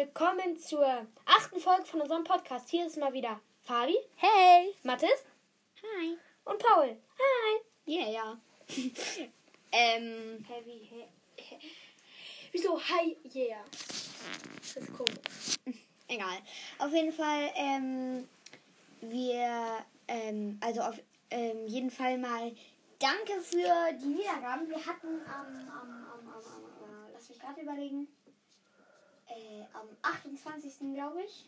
willkommen zur achten Folge von unserem Podcast. Hier ist mal wieder Fabi, Hey! Mathis Hi! und Paul. Hi. Ja, ja. ähm, Heavy, he, he. Wieso hi, yeah? Das ist komisch. egal. Auf jeden Fall, ähm, wir, ähm, also auf ähm, jeden Fall mal danke für die Wiedergaben. Wir hatten am, am, am, am, am äh, lass mich gerade überlegen, äh, am 28. glaube ich.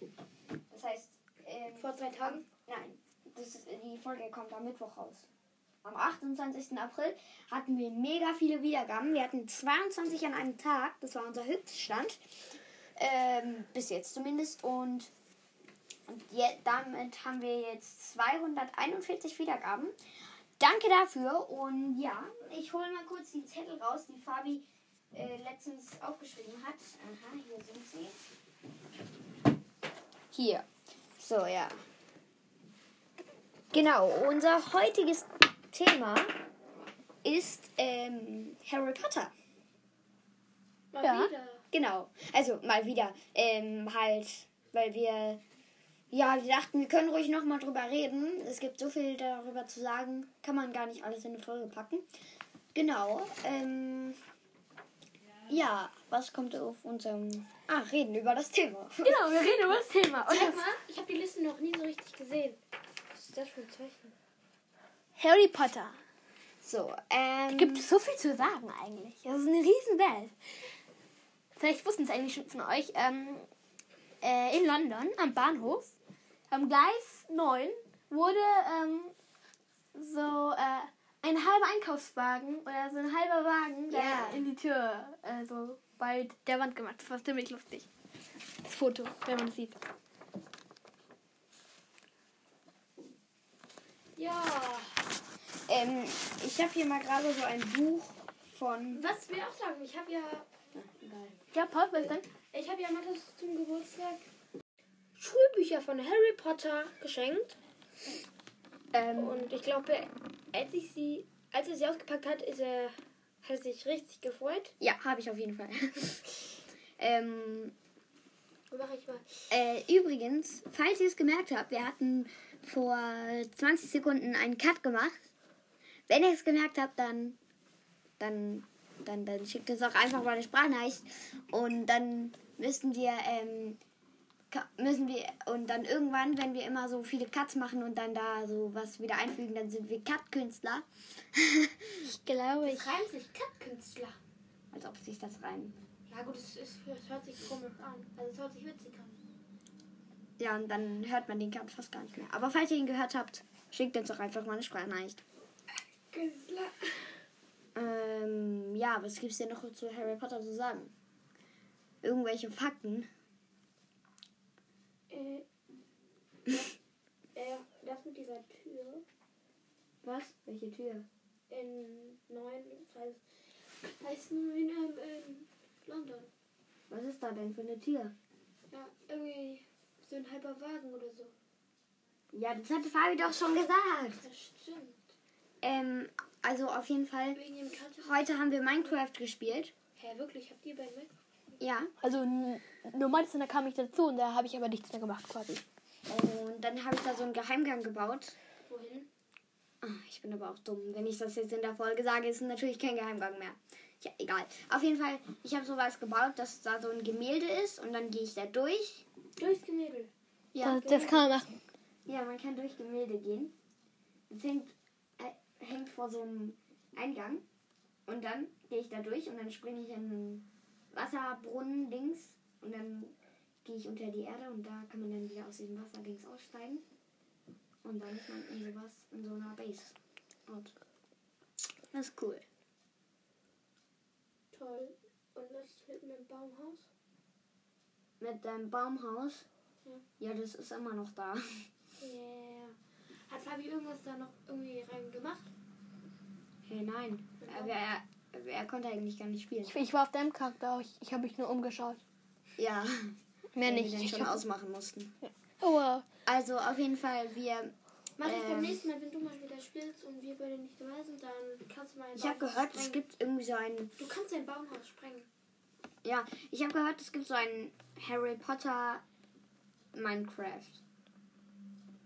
Das heißt, ähm, Vor zwei Tagen? Nein, das ist, die Folge kommt am Mittwoch raus. Am 28. April hatten wir mega viele Wiedergaben. Wir hatten 22 an einem Tag. Das war unser Höchststand. Ähm, bis jetzt zumindest. Und, und je, damit haben wir jetzt 241 Wiedergaben. Danke dafür. Und ja, ich hole mal kurz die Zettel raus, die Fabi äh, letztens aufgeschrieben hat. Aha, hier sind sie. Hier. So, ja. Genau, unser heutiges Thema ist ähm, Harry Potter. Mal Ja. wieder. Genau. Also mal wieder. Ähm, halt, weil wir. Ja, wir dachten, wir können ruhig nochmal drüber reden. Es gibt so viel darüber zu sagen. Kann man gar nicht alles in eine Folge packen. Genau. Ähm, ja, was kommt auf unserem. Ah, reden über das Thema. Genau, wir reden über das Thema. Und Sag das, ich habe die Liste noch nie so richtig gesehen. Was ist das für ein Zeichen? Harry Potter. So, ähm. Gibt es so viel zu sagen eigentlich. Das ist eine riesen Welt. Vielleicht wussten es eigentlich schon von euch. Ähm, äh, in London am Bahnhof am Gleis 9 wurde ähm, so äh, ein halber Einkaufswagen oder so ein halber Wagen Ja. in die Tür äh, so bei der Wand gemacht. Das war ziemlich lustig. Das Foto, wenn man es sieht. Ja. Ähm, ich habe hier mal gerade so ein Buch von. Was wir auch sagen, ich habe ja, Ja, Paul, was denn? ich habe ja Mathis zum Geburtstag Schulbücher von Harry Potter geschenkt. Ähm, Und ich glaube, als ich sie, als er sie ausgepackt hat, ist er, hat er sich richtig gefreut. ja, habe ich auf jeden Fall. ähm, Mach ich mal. äh, übrigens, falls ihr es gemerkt habt, wir hatten vor 20 Sekunden einen Cut gemacht. Wenn ihr es gemerkt habt, dann, dann, dann, dann schickt uns auch einfach mal eine Sprachnachricht. Und dann müssten wir, ähm, müssen wir, und dann irgendwann, wenn wir immer so viele Cuts machen und dann da so was wieder einfügen, dann sind wir Cut-Künstler. Ich glaube, ich. Es reimt sich Cut-Künstler. Als ob sich das rein. Ja gut, es, ist, es hört sich komisch an. Also es hört sich witzig an. Ja, und dann hört man den Cut fast gar nicht mehr. Aber falls ihr ihn gehört habt, schickt uns doch einfach mal eine Sprachnachricht. Künstler. Ähm, ja, was gibt's denn noch zu Harry Potter zu sagen? Irgendwelche Fakten? Äh, äh, das mit dieser Tür Was? Welche Tür? in 9, Kreis, Kreis 9 ähm, in London. Was ist da denn für eine Tür? Ja, irgendwie so ein halber Wagen oder so. Ja, das hatte Fabi doch schon gesagt. Das stimmt. Ähm, also auf jeden Fall. Heute haben wir Minecraft gespielt. Hä, wirklich? Habt ihr bei Mac? Ja. Also, nur meins, da kam ich dazu und da habe ich aber nichts mehr gemacht quasi. Und dann habe ich da so einen Geheimgang gebaut. Wohin? Ah, Ich bin aber auch dumm. Wenn ich das jetzt in der Folge sage, ist es natürlich kein Geheimgang mehr. Ja, egal. Auf jeden Fall, ich habe sowas gebaut, dass da so ein Gemälde ist und dann gehe ich da durch. Durchs Gemälde. Ja, das, das kann man machen. ja man kann durch Gemälde gehen. Es hängt, äh, hängt vor so einem Eingang und dann gehe ich da durch und dann springe ich in einen Wasserbrunnen-Dings und dann gehe ich unter die Erde und da kann man dann wieder aus diesem Wasserdings aussteigen. Und dann ist man in sowas, in so einer Base. Und das ist cool. Toll. Und das mit einem Baumhaus? Mit deinem Baumhaus. Ja. Ja, das ist immer noch da. Yeah. Hat Fabi irgendwas da noch irgendwie rein gemacht? Hey, nein. Er, er, er konnte eigentlich gar nicht spielen. Ich, ich war auf deinem Charakter, ich, ich habe mich nur umgeschaut. Ja, Mehr nicht. wir den schon hab, ausmachen mussten. oh, wow. Also auf jeden Fall, wir. Mach ich beim Ähm. nächsten Mal, wenn du mal wieder spielst und wir beide nicht dabei sind, dann kannst du mal Ich habe gehört, es sprengen. gibt irgendwie so ein. Du kannst ein Baumhaus sprengen. Ja, ich habe gehört, es gibt so ein Harry Potter Minecraft.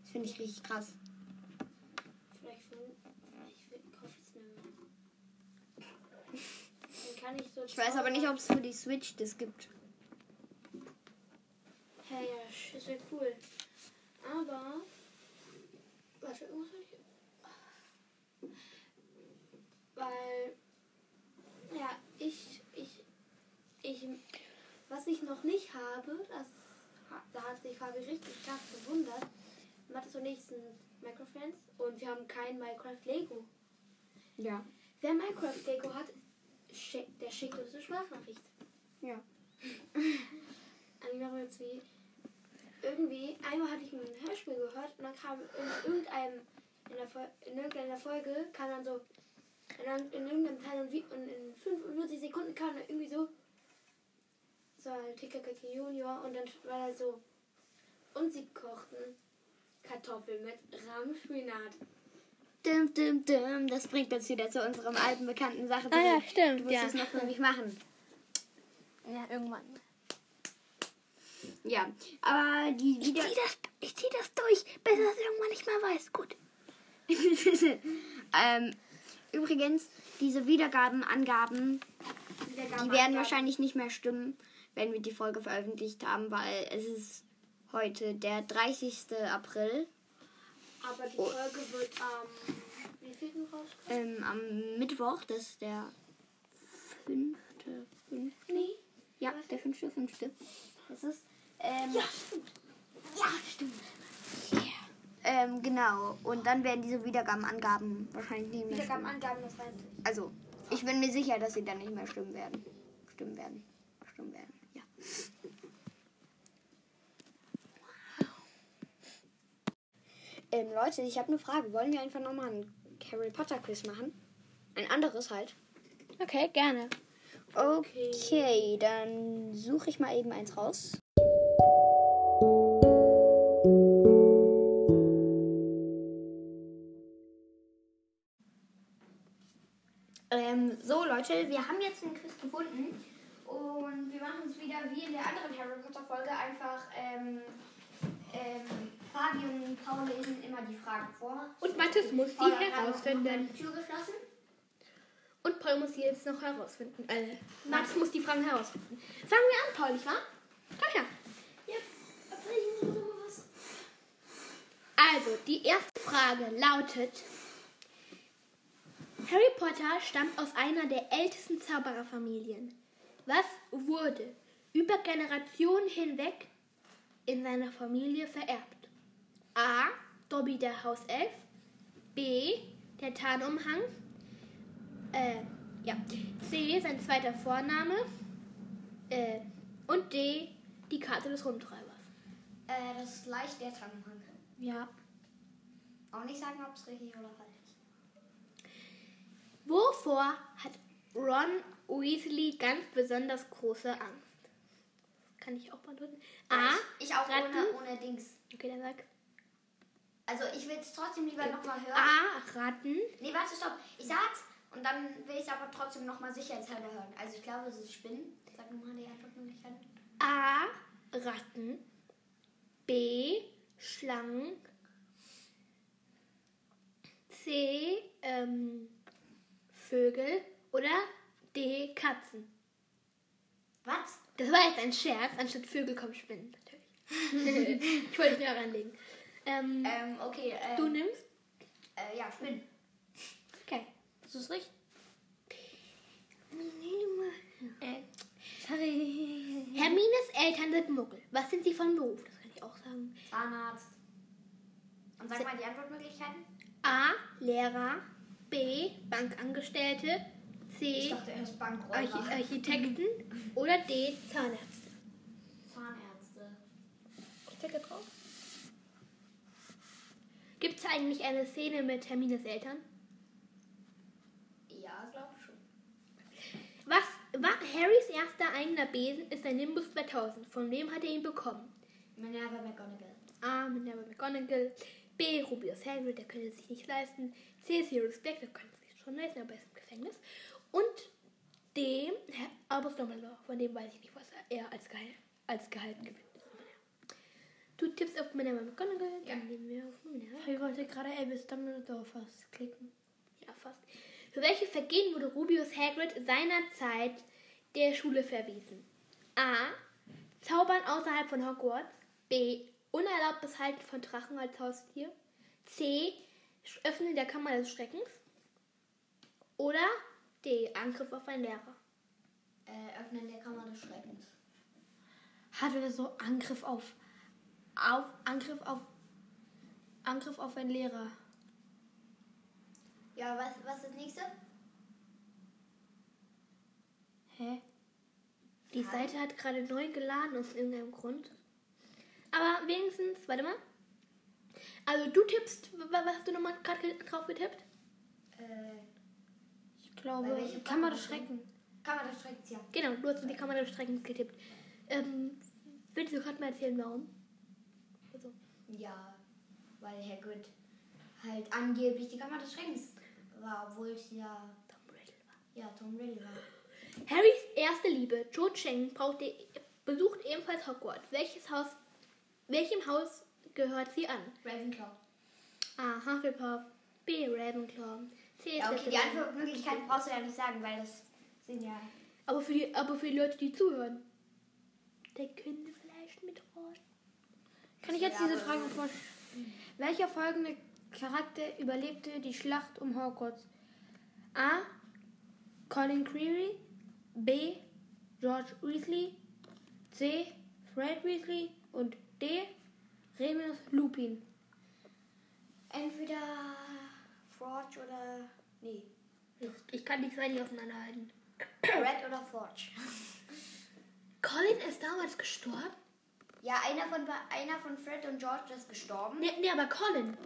Das finde ich richtig krass. Vielleicht, will- vielleicht will- kaufe ich es mir mal. Dann kann ich so. Ich weiß aber nicht, ob es für die Switch das gibt. Ja, ja, das wäre cool. Aber. Warte, irgendwas soll ich. Weil. Ja, ich. Ich. Ich. Was ich noch nicht habe, das. Da hat sich Fabi richtig krass gewundert. Macht zur nächsten Minecraft Friends und wir haben kein Minecraft Lego. Ja. Wer Minecraft Lego hat, der schickt uns eine Sprachnachricht. Ja. Wir jetzt wie. Irgendwie, einmal hatte ich ein Hörspiel gehört und dann kam in irgendeinem, in, der Fol in irgendeiner Folge, kam dann so, in, ein- in irgendeinem Teil und, wie, und in 45 Sekunden kam dann irgendwie so, so ein TKKK Junior und dann war da so, und sie kochten Kartoffeln mit Rahmspinat. Dim, dim, dim. Das bringt uns wieder zu unserem alten bekannten Sache. Ah ja, stimmt, Du musst ja. es noch mich machen. Ja, irgendwann. Ja, aber die wieder. das, ich zieh das durch, bis das irgendwann nicht mehr weiß. Gut. ähm, übrigens, diese Wiedergabenangaben, die werden wahrscheinlich nicht mehr stimmen, wenn wir die Folge veröffentlicht haben, weil es ist heute der 30. April. Aber die Oh. Folge wird am, wie viel rauskommen? Ähm, am Mittwoch, das ist der fünfte, fünfte. Nee. Ja, der fünfte, fünfte. Das ist. Ähm, Ja, stimmt. Ja, stimmt. Ähm, genau. Und dann werden diese Wiedergabenangaben wahrscheinlich nicht mehr stimmen. Wiedergabenangaben, das sich. Also, ich bin mir sicher, dass sie dann nicht mehr stimmen werden. Stimmen werden. Stimmen werden, ja. Ähm, Leute, ich habe eine Frage. Wollen wir einfach nochmal ein Harry Potter Quiz machen? Ein anderes halt. Okay, gerne. Okay, dann suche ich mal eben eins raus. Ähm, so Leute, wir haben jetzt den Quiz gefunden und wir machen es wieder wie in der anderen Harry Potter Folge einfach. Ähm, ähm, Fabi und Paul lesen immer die Fragen vor. Und Mathis muss mal herausfinden. Tür geschlossen. Und Paul muss sie jetzt noch herausfinden. Äh, Mathis muss die Fragen herausfinden. Fangen wir an, Paul, nicht wahr? Komm her. Also, die erste Frage lautet: Harry Potter stammt aus einer der ältesten Zaubererfamilien. Was wurde über Generationen hinweg in seiner Familie vererbt? A. Dobby der Hauself. B. Der Tarnumhang. Äh, ja. C. Sein zweiter Vorname. Äh, und D. Die Karte des Rumtreibers. Äh, das ist leicht der Tangenhang. Ja. Auch nicht sagen, ob es richtig oder falsch ist. Wovor hat Ron Weasley ganz besonders große Angst? Kann ich auch beantworten. A. Ich auch Ratten. ohne, ohne Dings. Okay, dann sag. Also ich will es trotzdem lieber nochmal hören. A. Ratten. Nee, warte, stopp. Ich sag's und dann will ich es aber trotzdem nochmal sicherheitshalber hören. Also ich glaube, es ist Spinnen. Sag nochmal die Antwortmöglichkeiten. A. Ratten. B. Schlangen. C. Ähm, Vögel. Oder D. Katzen. Was? Das war jetzt ein Scherz. Anstatt Vögel kommen Spinnen. Natürlich. ich wollte mir auch reinlegen. Ähm, Ähm, okay. Ähm, du nimmst? äh, ja, Spinnen. Okay. Das ist richtig. Äh, sorry. Hermines Eltern sind Muggel. Was sind sie von Beruf? Das kann ich auch sagen. Zahnarzt. Und sag mal die Antwortmöglichkeiten. A. Lehrer. B. Bankangestellte. C. dachte Architekten. Oder D. Zahnärzte. Zahnärzte. Ich klicke drauf. Gibt es eigentlich eine Szene mit Hermines Eltern? Ja, glaube schon. Was war Harrys erster eigener Besen ist ein Nimbus 2000. Von wem hat er ihn bekommen? Minerva McGonagall. A. Minerva McGonagall. B. Rubius Hagrid, der könnte es sich nicht leisten. C. Sirius Black, der könnte es sich schon leisten, aber er ist im Gefängnis. Und D. Herr Albus Dumbledore. Von dem weiß ich nicht, was er als, Geheim, als gehalten gewinnt. Du tippst auf Minerva McGonagall, dann Ja. nehmen wir auf Minerva. Ich wollte gerade Elvis Dumbledore fast klicken. Ja, fast. Für welche Vergehen wurde Rubius Hagrid seinerzeit der Schule verwiesen? A. Zaubern außerhalb von Hogwarts. B. Unerlaubtes Halten von Drachen als Haustier. C. Öffnen der Kammer des Schreckens. Oder D. Angriff auf einen Lehrer. Äh, Öffnen der Kammer des Schreckens. Hatte das so Angriff auf, auf Angriff auf Angriff auf einen Lehrer. Ja, was, was ist das nächste? Hä? Die Hi. Seite hat gerade neu geladen aus irgendeinem Grund. Aber wenigstens, warte mal. Also du tippst, wa- was hast du nochmal gerade ge- drauf getippt? Äh, Ich glaube, Kammer des war das Schrecken. Kammer des Schreckens, ja. Genau, du hast die Kammer des Schreckens getippt. Ähm, willst du gerade mal erzählen, warum? Ja, weil Hagrid halt angeblich die Kammer des Schreckens war, obwohl es ja, Tom Riddle war. ja Tom Riddle war. Harrys erste Liebe, Cho Chang, braucht die, besucht ebenfalls Hogwarts. Welches Haus, welchem Haus gehört sie an? Ravenclaw. A. Hufflepuff. B. Ravenclaw. C. Ja, okay, die. Antwortmöglichkeiten brauchst du ja nicht sagen, weil das sind ja. Aber für die, aber für die Leute, die zuhören, der könnte vielleicht mitraten. Kann ich jetzt diese Frage vor? Welcher folgende Charakter überlebte die Schlacht um Hogwarts? A. Colin Creevy. B. George Weasley. C. Fred Weasley. Und D. Remus Lupin. Entweder Forge oder. Nee. Ich kann die zwei nicht auseinanderhalten. Red oder Forge. Colin ist damals gestorben? Ja, einer von, einer von Fred und George ist gestorben. Nee, nee, aber Colin.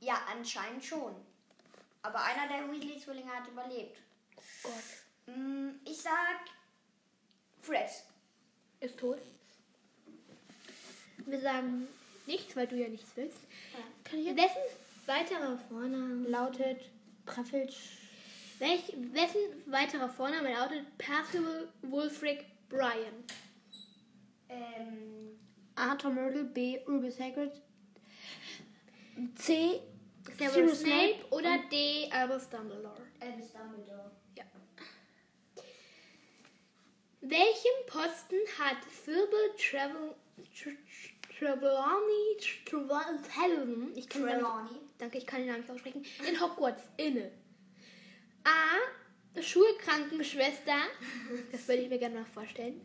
Ja, anscheinend schon. Aber einer der Weasley-Zwillinge hat überlebt. Gott. Mm, Ich sag. Fred. Ist tot. Wir sagen nichts, weil du ja nichts willst. Kann ich jetzt? Wessen weiterer Vorname Lautet Praffilsch. Welch, wessen weiterer Vorname lautet Percival Wulfric Brian? Ähm. A. Tom Riddle. B. Rubus Hagrid. C. Severus Snape Snape oder D. Albus Dumbledore? Albus Dumbledore. Ja. Welchen Posten hat Sybil Travel, Tra- Trelawney, Trelawney, ich kann Trelawney. danke, ich kann den Namen nicht aussprechen, in Hogwarts inne? A. Schulkrankenschwester, das würde ich mir gerne mal vorstellen.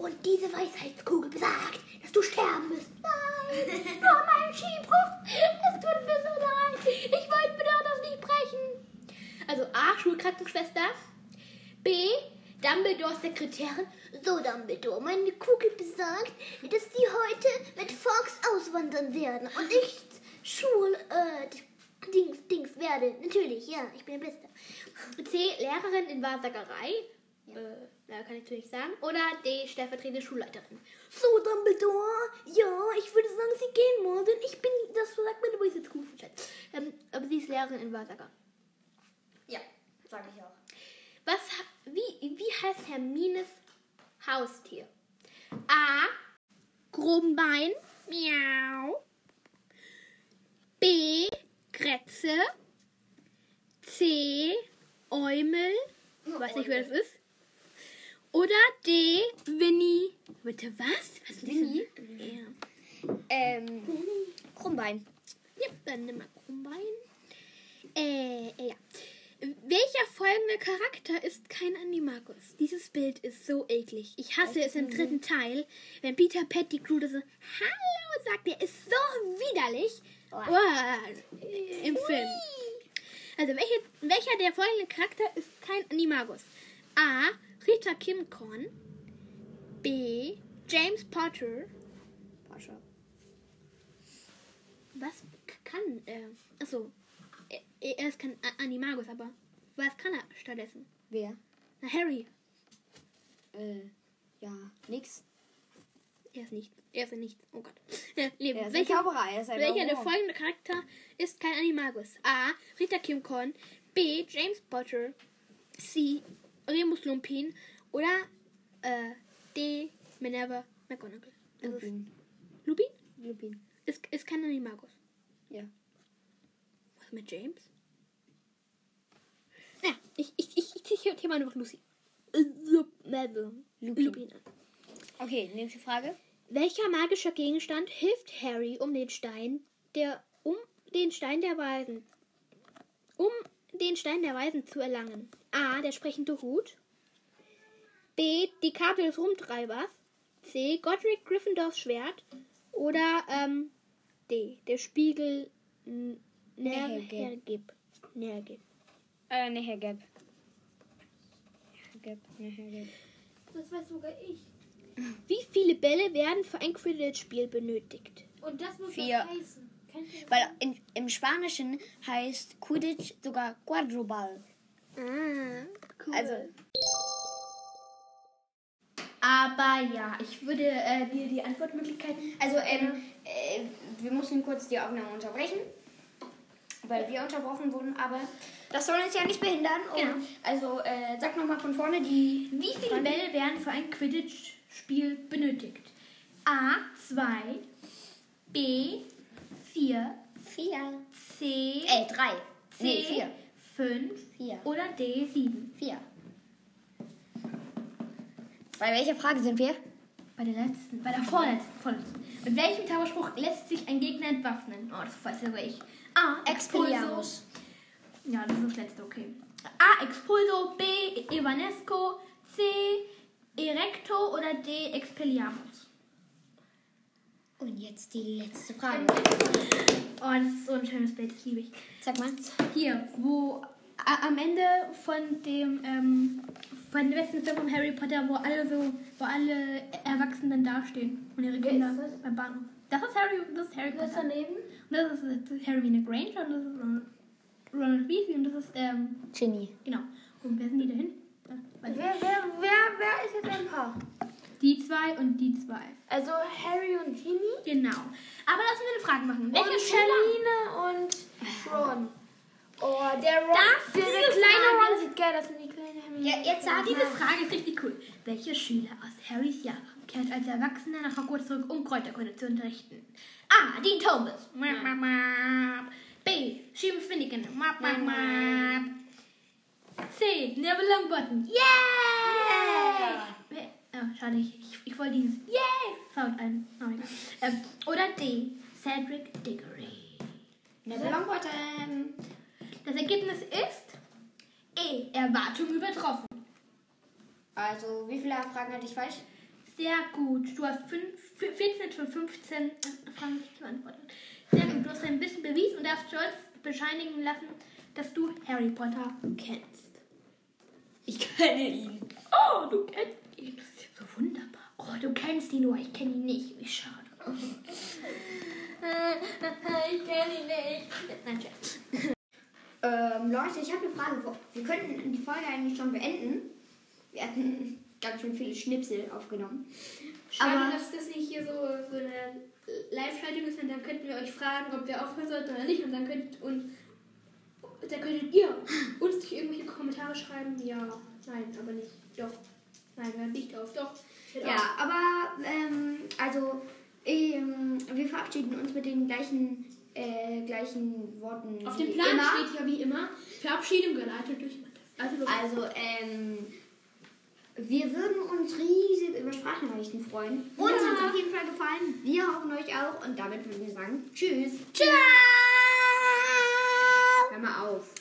Und diese Weisheitskugel besagt, dass du sterben musst. Nein, nur mein Skibruch. Es tut mir so leid. Ich wollte mir doch das nicht brechen. Also A. Schulkrankenschwester. B. Dumbledores Sekretärin. So, Dumbledore, meine Kugel besagt, dass sie heute mit Fox auswandern werden und ich Schul, äh, Dings, Dings werde. Natürlich, ja, ich bin der Beste. C. Lehrerin in Wahrsagerei. Äh, na, kann ich natürlich sagen. Oder D. Stellvertretende Schulleiterin. So, Dumbledore, ja, ich würde sagen, sie gehen morgen. Ich bin, das sagt meine Weisheitskugel. Ähm, aber sie ist Lehrerin in Wahrsager. Ja, sag ich auch. Was, wie, wie heißt Hermines Haustier? A. Grumbein. Miau. B. Kretze. C. Eumel. Weiß nicht, wer das ist. Oder D. Winnie. Bitte was? Was ist Winnie? Ja. Ähm. Krummbein. Ja, dann nimm mal Krummbein. Äh, ja. Welcher folgende Charakter ist kein Animagus? Dieses Bild ist so eklig. Ich hasse es im dritten Teil, wenn Peter Pettigrew so Hallo sagt. Der ist so widerlich. Uah, Im Film. Also, welche, welcher der folgenden Charakter ist kein Animagus? A. Rita Kimcorn. B. James Potter. Pascha. Was kann er? Achso, er, er ist kein Animagus, aber was kann er stattdessen? Wer? Na, Harry. Äh. Ja, nix. Er ist nicht. Er ist nichts. Oh Gott. Äh, Leben. Er ist welcher Zauberer. Er ist ein welcher der folgende Charakter ist kein Animagus? A. Rita Kimcorn. B. James Potter. C. Remus Lupin oder äh, D. Minerva McGonagall. Das ist Lupin. Lupin? Lupin. Ist, ist kein Animagus. Ja. Was mit James? Ja, ich, ich, ich, ich, ich, ich mal einfach Lucy. Äh, Lupin. Lupin an. Okay, nächste Frage. Welcher magischer Gegenstand hilft Harry um den Stein der um den Stein der Weisen um den Stein der Weisen zu erlangen? A. Der sprechende Hut. B. Die Karte des Rumtreibers. C. Godric Gryffindors Schwert. Oder ähm, D. Der Spiegel N- Nergib. Nergib. Nergib. Äh, ne, Herr Geb. Herr Geb, ne, Herr Geb. Das weiß sogar ich. Wie viele Bälle werden für ein Quidditch-Spiel benötigt? Und das muss Vier. heißen. Weil in, im Spanischen heißt Quidditch sogar Quadroball. Cool. Also, Aber ja, ich würde äh, dir die Antwortmöglichkeiten. also ähm, äh, wir mussten kurz die Aufnahme unterbrechen, weil wir unterbrochen wurden, aber das soll uns ja nicht behindern. Genau. Also äh, sag nochmal von vorne die... Wie viele Bälle werden für ein Quidditch-Spiel benötigt? A. 2, B. 4, Vier. C. Äh, drei. C. Nee, vier. 5 Vier. oder D. 7. Vier. Bei welcher Frage sind wir? Bei der letzten, bei der vorletzten, vorletzten. Mit welchem Zauberspruch lässt sich ein Gegner entwaffnen? Oh, das weiß sogar ich. A. Expulso. Expelliarmus. Ja, das ist das letzte, okay. A. Expulso, B. Evanesco, C. Erecto oder D. Expelliarmus. Und jetzt die letzte Frage. Oh, das ist so ein schönes Bild, das liebe ich. Sag mal. Hier, wo am Ende von dem, ähm, von dem letzten Film von Harry Potter, wo alle so, wo alle Erwachsenen dastehen und ihre Kinder das? beim Bahnhof. Das ist Harry, das ist Harry Potter. daneben? Und das ist, das ist Harry Granger und das ist Ronald, Ronald Weasley und das ist, ähm, Ginny. genau. Und wer sind die dahin? Ich. Wer, wer, wer, wer ist jetzt ein Paar? Die zwei und die zwei. Also Harry und Ginny Genau. Aber lass uns eine Frage machen. Welche und. Hermine und Ron. Oh, der Ron. Das- der, kleine Frage- Ron sieht geil aus und die kleine Hermine. Ja, jetzt sag Diese Frage ist richtig cool. Welcher Schüler aus Harrys Jahrgang kehrt als Erwachsener nach Hogwarts zurück, um Kräuterkunde zu unterrichten? A. Dean Thomas. B. Seamus Finnegan. C. Neville Longbottom. Yay! Oh, schade, ich, ich, wollte dieses Yay! Sound ein. Oh, ähm, oder D. Cedric Diggory. Neville Longbottom. Das Ergebnis ist E. Erwartung übertroffen. Also, wie viele Fragen hatte ich falsch? Sehr gut. Du hast fünf, 14 von 15 Fragen richtig beantwortet. Sehr gut. Du hast ein bisschen bewiesen und darfst stolz bescheinigen lassen, dass du Harry Potter kennst. Ich kenne ihn. Oh, du kennst ihn. Wunderbar. Oh, du kennst ihn nur. Ich kenne ihn nicht. Wie schade. ich kenne ihn nicht. Nein. Ähm, Leute, ich habe eine Frage. Wir könnten die Folge eigentlich schon beenden. Wir hatten ganz schön viele Schnipsel aufgenommen. Schade, Aber- dass das nicht hier so, so eine Live-Schaltung ist, dann könnten wir euch fragen, ob wir aufhören sollten oder nicht. Und dann könnt, und, dann könntet ihr uns durch irgendwelche Kommentare schreiben. Ja, nein, aber nicht. Doch. Nein, wir hören nicht auf. Doch. Hört Ja, aber ähm, also ähm, wir verabschieden uns mit den gleichen, äh, gleichen Worten. Auf dem Plan immer. steht ja wie immer Verabschiedung geleitet durch Matthias. Also, ähm, wir würden uns riesig über Sprachnachrichten freuen. Uns Ja. hat es auf jeden Fall gefallen. Wir hoffen euch auch. Und damit würden wir sagen, tschüss. Ciao! Hör mal auf.